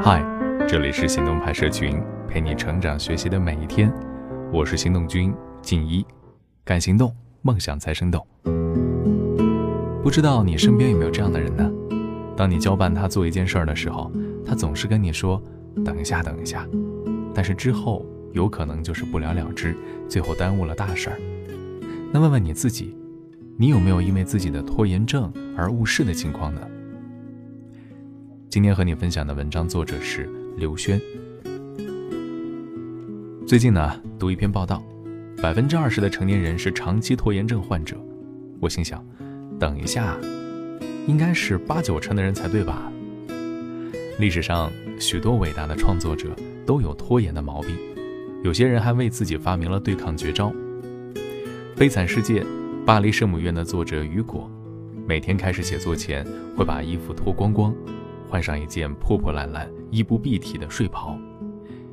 嗨，这里是行动派社群，陪你成长学习的每一天。我是行动君静一，敢行动，梦想才生动。不知道你身边有没有这样的人呢？当你交办他做一件事儿的时候，他总是跟你说“等一下，等一下”，但是之后有可能就是不了了之，最后耽误了大事儿。那问问你自己，你有没有因为自己的拖延症而误事的情况呢？今天和你分享的文章作者是刘轩。最近呢，读一篇报道，百分之二十的成年人是长期拖延症患者。我心想，等一下，应该是八九成的人才对吧？历史上许多伟大的创作者都有拖延的毛病，有些人还为自己发明了对抗绝招。《悲惨世界》巴黎圣母院的作者雨果，每天开始写作前会把衣服脱光光。换上一件破破烂烂、衣不蔽体的睡袍，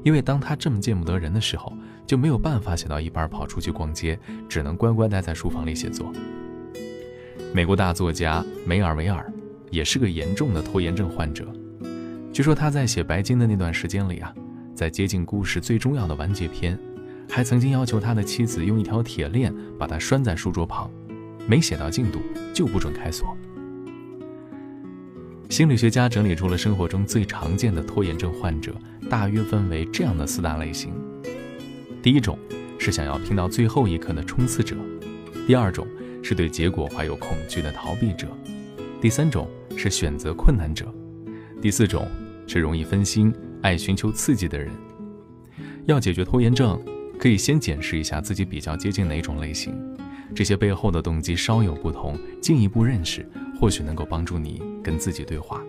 因为当他这么见不得人的时候，就没有办法写到一半跑出去逛街，只能乖乖待在书房里写作。美国大作家梅尔维尔也是个严重的拖延症患者，据说他在写《白金》的那段时间里啊，在接近故事最重要的完结篇，还曾经要求他的妻子用一条铁链把他拴在书桌旁，没写到进度就不准开锁。心理学家整理出了生活中最常见的拖延症患者，大约分为这样的四大类型：第一种是想要拼到最后一刻的冲刺者；第二种是对结果怀有恐惧的逃避者；第三种是选择困难者；第四种是容易分心、爱寻求刺激的人。要解决拖延症，可以先检视一下自己比较接近哪种类型，这些背后的动机稍有不同，进一步认识。或许能够帮助你跟自己对话，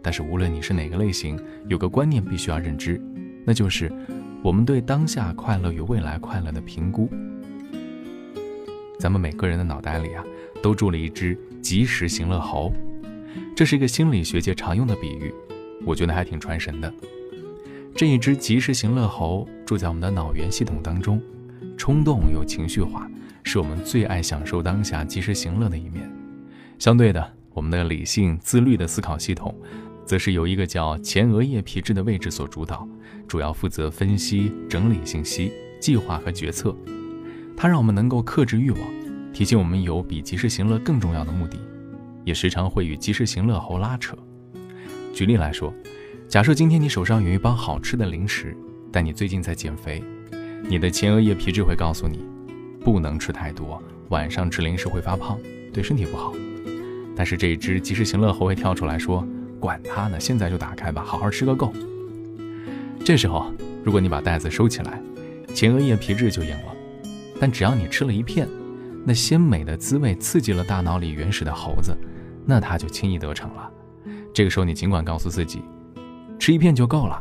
但是无论你是哪个类型，有个观念必须要认知，那就是我们对当下快乐与未来快乐的评估。咱们每个人的脑袋里啊，都住了一只及时行乐猴，这是一个心理学界常用的比喻，我觉得还挺传神的。这一只及时行乐猴住在我们的脑源系统当中，冲动又情绪化，是我们最爱享受当下及时行乐的一面。相对的，我们的理性自律的思考系统，则是由一个叫前额叶皮质的位置所主导，主要负责分析、整理信息、计划和决策。它让我们能够克制欲望，提醒我们有比及时行乐更重要的目的，也时常会与及时行乐后拉扯。举例来说，假设今天你手上有一包好吃的零食，但你最近在减肥，你的前额叶皮质会告诉你，不能吃太多，晚上吃零食会发胖，对身体不好。但是这一只及时行乐猴会跳出来说：“管他呢，现在就打开吧，好好吃个够。”这时候，如果你把袋子收起来，前额叶皮质就赢了。但只要你吃了一片，那鲜美的滋味刺激了大脑里原始的猴子，那它就轻易得逞了。这个时候，你尽管告诉自己，吃一片就够了，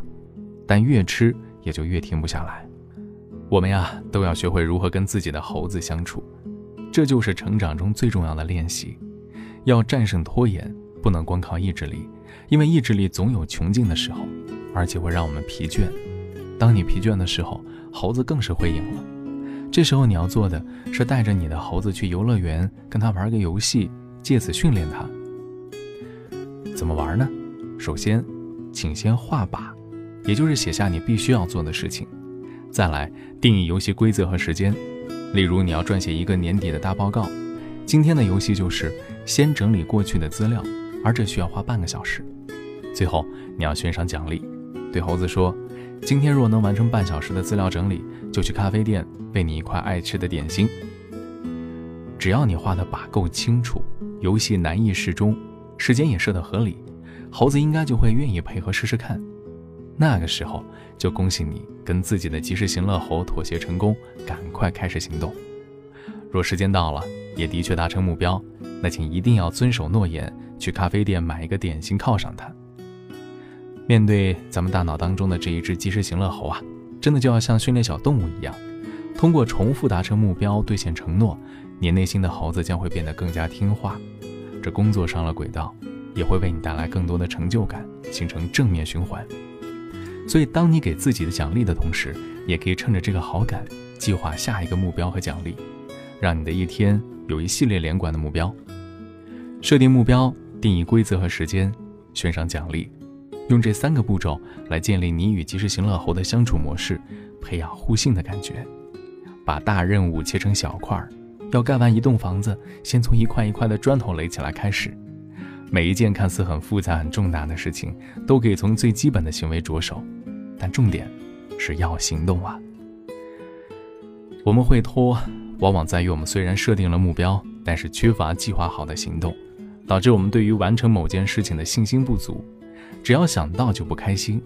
但越吃也就越停不下来。我们呀，都要学会如何跟自己的猴子相处，这就是成长中最重要的练习。要战胜拖延，不能光靠意志力，因为意志力总有穷尽的时候，而且会让我们疲倦。当你疲倦的时候，猴子更是会赢了。这时候你要做的是带着你的猴子去游乐园，跟他玩个游戏，借此训练他。怎么玩呢？首先，请先画靶，也就是写下你必须要做的事情。再来定义游戏规则和时间，例如你要撰写一个年底的大报告。今天的游戏就是先整理过去的资料，而这需要花半个小时。最后你要悬赏奖励，对猴子说：“今天若能完成半小时的资料整理，就去咖啡店喂你一块爱吃的点心。”只要你画的把够清楚，游戏难易适中，时间也设得合理，猴子应该就会愿意配合试试看。那个时候就恭喜你跟自己的及时行乐猴妥协成功，赶快开始行动。若时间到了，也的确达成目标，那请一定要遵守诺言，去咖啡店买一个点心犒赏它。面对咱们大脑当中的这一只及时行乐猴啊，真的就要像训练小动物一样，通过重复达成目标、兑现承诺，你内心的猴子将会变得更加听话，这工作上了轨道，也会为你带来更多的成就感，形成正面循环。所以，当你给自己的奖励的同时，也可以趁着这个好感，计划下一个目标和奖励，让你的一天。有一系列连贯的目标，设定目标，定义规则和时间，悬赏奖励，用这三个步骤来建立你与及时行乐猴的相处模式，培养互信的感觉。把大任务切成小块儿，要盖完一栋房子，先从一块一块的砖头垒起来开始。每一件看似很复杂、很重大的事情，都可以从最基本的行为着手，但重点是要行动啊！我们会拖，往往在于我们虽然设定了目标，但是缺乏计划好的行动，导致我们对于完成某件事情的信心不足。只要想到就不开心，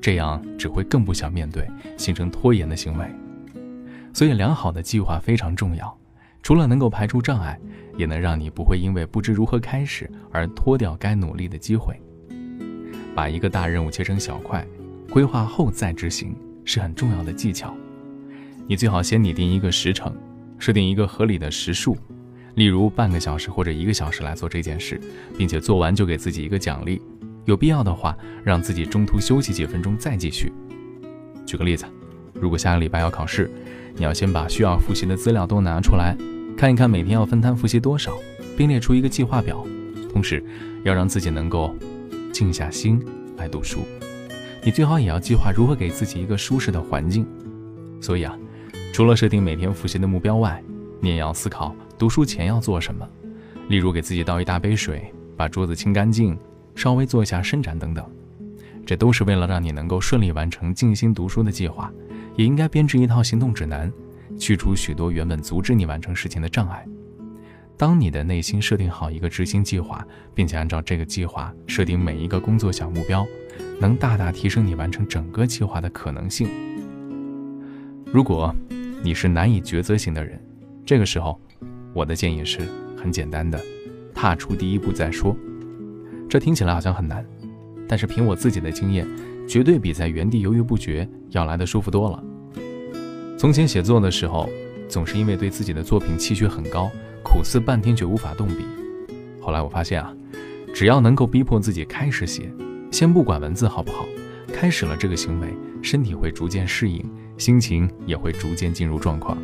这样只会更不想面对，形成拖延的行为。所以，良好的计划非常重要，除了能够排除障碍，也能让你不会因为不知如何开始而拖掉该努力的机会。把一个大任务切成小块，规划后再执行是很重要的技巧。你最好先拟定一个时程，设定一个合理的时数，例如半个小时或者一个小时来做这件事，并且做完就给自己一个奖励。有必要的话，让自己中途休息几分钟再继续。举个例子，如果下个礼拜要考试，你要先把需要复习的资料都拿出来，看一看每天要分摊复习多少，并列出一个计划表。同时，要让自己能够静下心来读书。你最好也要计划如何给自己一个舒适的环境。所以啊，除了设定每天复习的目标外，你也要思考读书前要做什么，例如给自己倒一大杯水，把桌子清干净。稍微做一下伸展等等，这都是为了让你能够顺利完成静心读书的计划。也应该编制一套行动指南，去除许多原本阻止你完成事情的障碍。当你的内心设定好一个执行计划，并且按照这个计划设定每一个工作小目标，能大大提升你完成整个计划的可能性。如果你是难以抉择型的人，这个时候，我的建议是很简单的：踏出第一步再说。这听起来好像很难，但是凭我自己的经验，绝对比在原地犹豫不决要来的舒服多了。从前写作的时候，总是因为对自己的作品期许很高，苦思半天却无法动笔。后来我发现啊，只要能够逼迫自己开始写，先不管文字好不好，开始了这个行为，身体会逐渐适应，心情也会逐渐进入状况。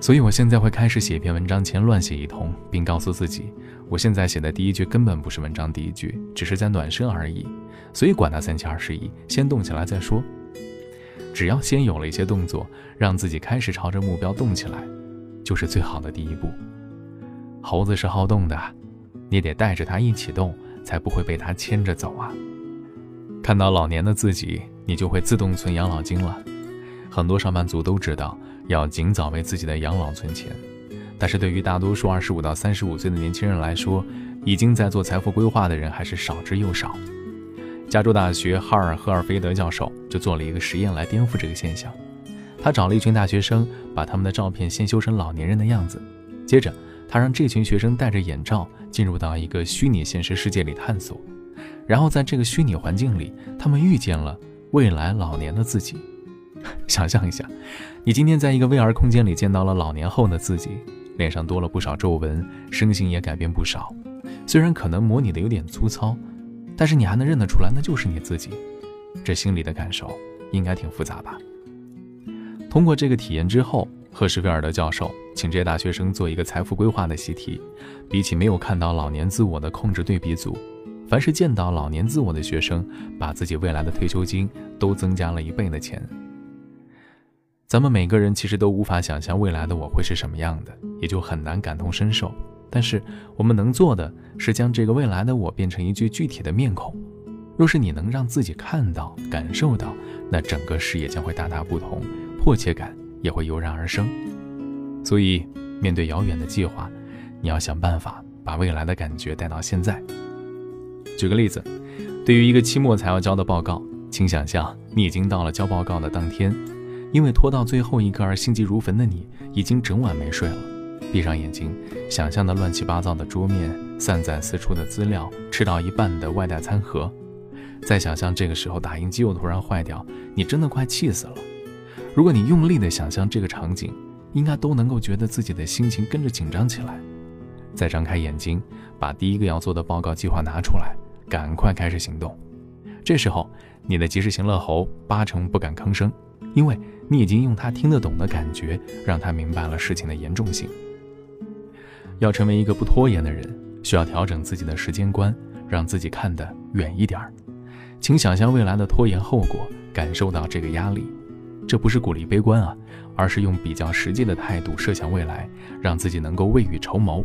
所以我现在会开始写一篇文章前乱写一通，并告诉自己。我现在写的第一句根本不是文章第一句，只是在暖身而已，所以管他三七二十一，先动起来再说。只要先有了一些动作，让自己开始朝着目标动起来，就是最好的第一步。猴子是好动的，你得带着它一起动，才不会被它牵着走啊。看到老年的自己，你就会自动存养老金了。很多上班族都知道要尽早为自己的养老存钱。但是对于大多数二十五到三十五岁的年轻人来说，已经在做财富规划的人还是少之又少。加州大学哈尔赫尔菲德教授就做了一个实验来颠覆这个现象。他找了一群大学生，把他们的照片先修成老年人的样子，接着他让这群学生戴着眼罩进入到一个虚拟现实世界里探索，然后在这个虚拟环境里，他们遇见了未来老年的自己。想象一下，你今天在一个 VR 空间里见到了老年后的自己。脸上多了不少皱纹，身形也改变不少。虽然可能模拟的有点粗糙，但是你还能认得出来，那就是你自己。这心里的感受应该挺复杂吧？通过这个体验之后，赫什菲尔德教授请这些大学生做一个财富规划的习题。比起没有看到老年自我的控制对比组，凡是见到老年自我的学生，把自己未来的退休金都增加了一倍的钱。咱们每个人其实都无法想象未来的我会是什么样的，也就很难感同身受。但是我们能做的是将这个未来的我变成一具具体的面孔。若是你能让自己看到、感受到，那整个视野将会大大不同，迫切感也会油然而生。所以，面对遥远的计划，你要想办法把未来的感觉带到现在。举个例子，对于一个期末才要交的报告，请想象你已经到了交报告的当天。因为拖到最后一刻而心急如焚的你，已经整晚没睡了。闭上眼睛，想象的乱七八糟的桌面、散在四处的资料、吃到一半的外带餐盒，再想象这个时候打印机又突然坏掉，你真的快气死了。如果你用力的想象这个场景，应该都能够觉得自己的心情跟着紧张起来。再张开眼睛，把第一个要做的报告计划拿出来，赶快开始行动。这时候，你的及时行乐猴八成不敢吭声，因为。你已经用他听得懂的感觉，让他明白了事情的严重性。要成为一个不拖延的人，需要调整自己的时间观，让自己看得远一点儿，请想象未来的拖延后果，感受到这个压力。这不是鼓励悲观啊，而是用比较实际的态度设想未来，让自己能够未雨绸缪。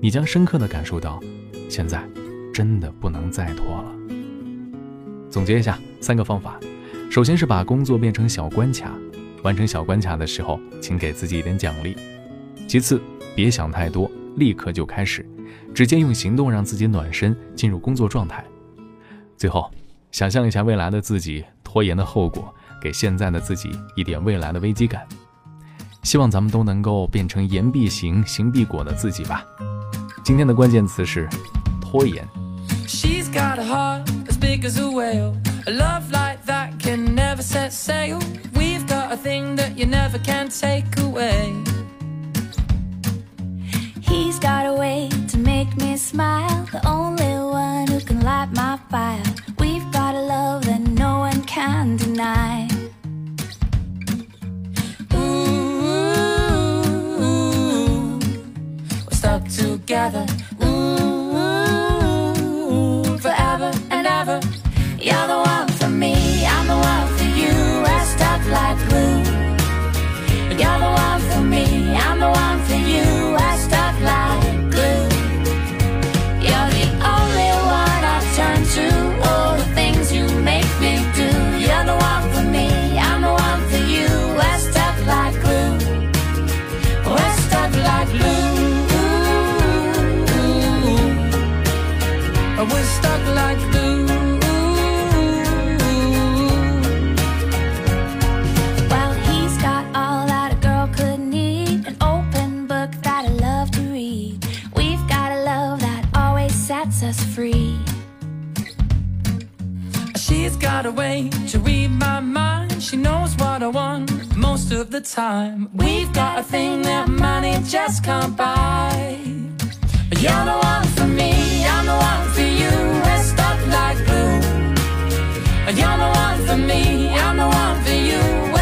你将深刻的感受到，现在真的不能再拖了。总结一下三个方法：首先是把工作变成小关卡，完成小关卡的时候，请给自己一点奖励；其次，别想太多，立刻就开始，直接用行动让自己暖身，进入工作状态；最后。想象一下未来的自己拖延的后果，给现在的自己一点未来的危机感。希望咱们都能够变成言必行，行必果的自己吧。今天的关键词是拖延。she's got a heart speak as well a love like set sail. We've got a thing that you never can take away. He's got a way to make me smile, the only one who can light my fire. Got a way to read my mind. She knows what I want most of the time. We've got a thing that money just can't buy. You're the one for me, I'm the one for you. We're stuck like glue. You're the one for me, I'm the one for you.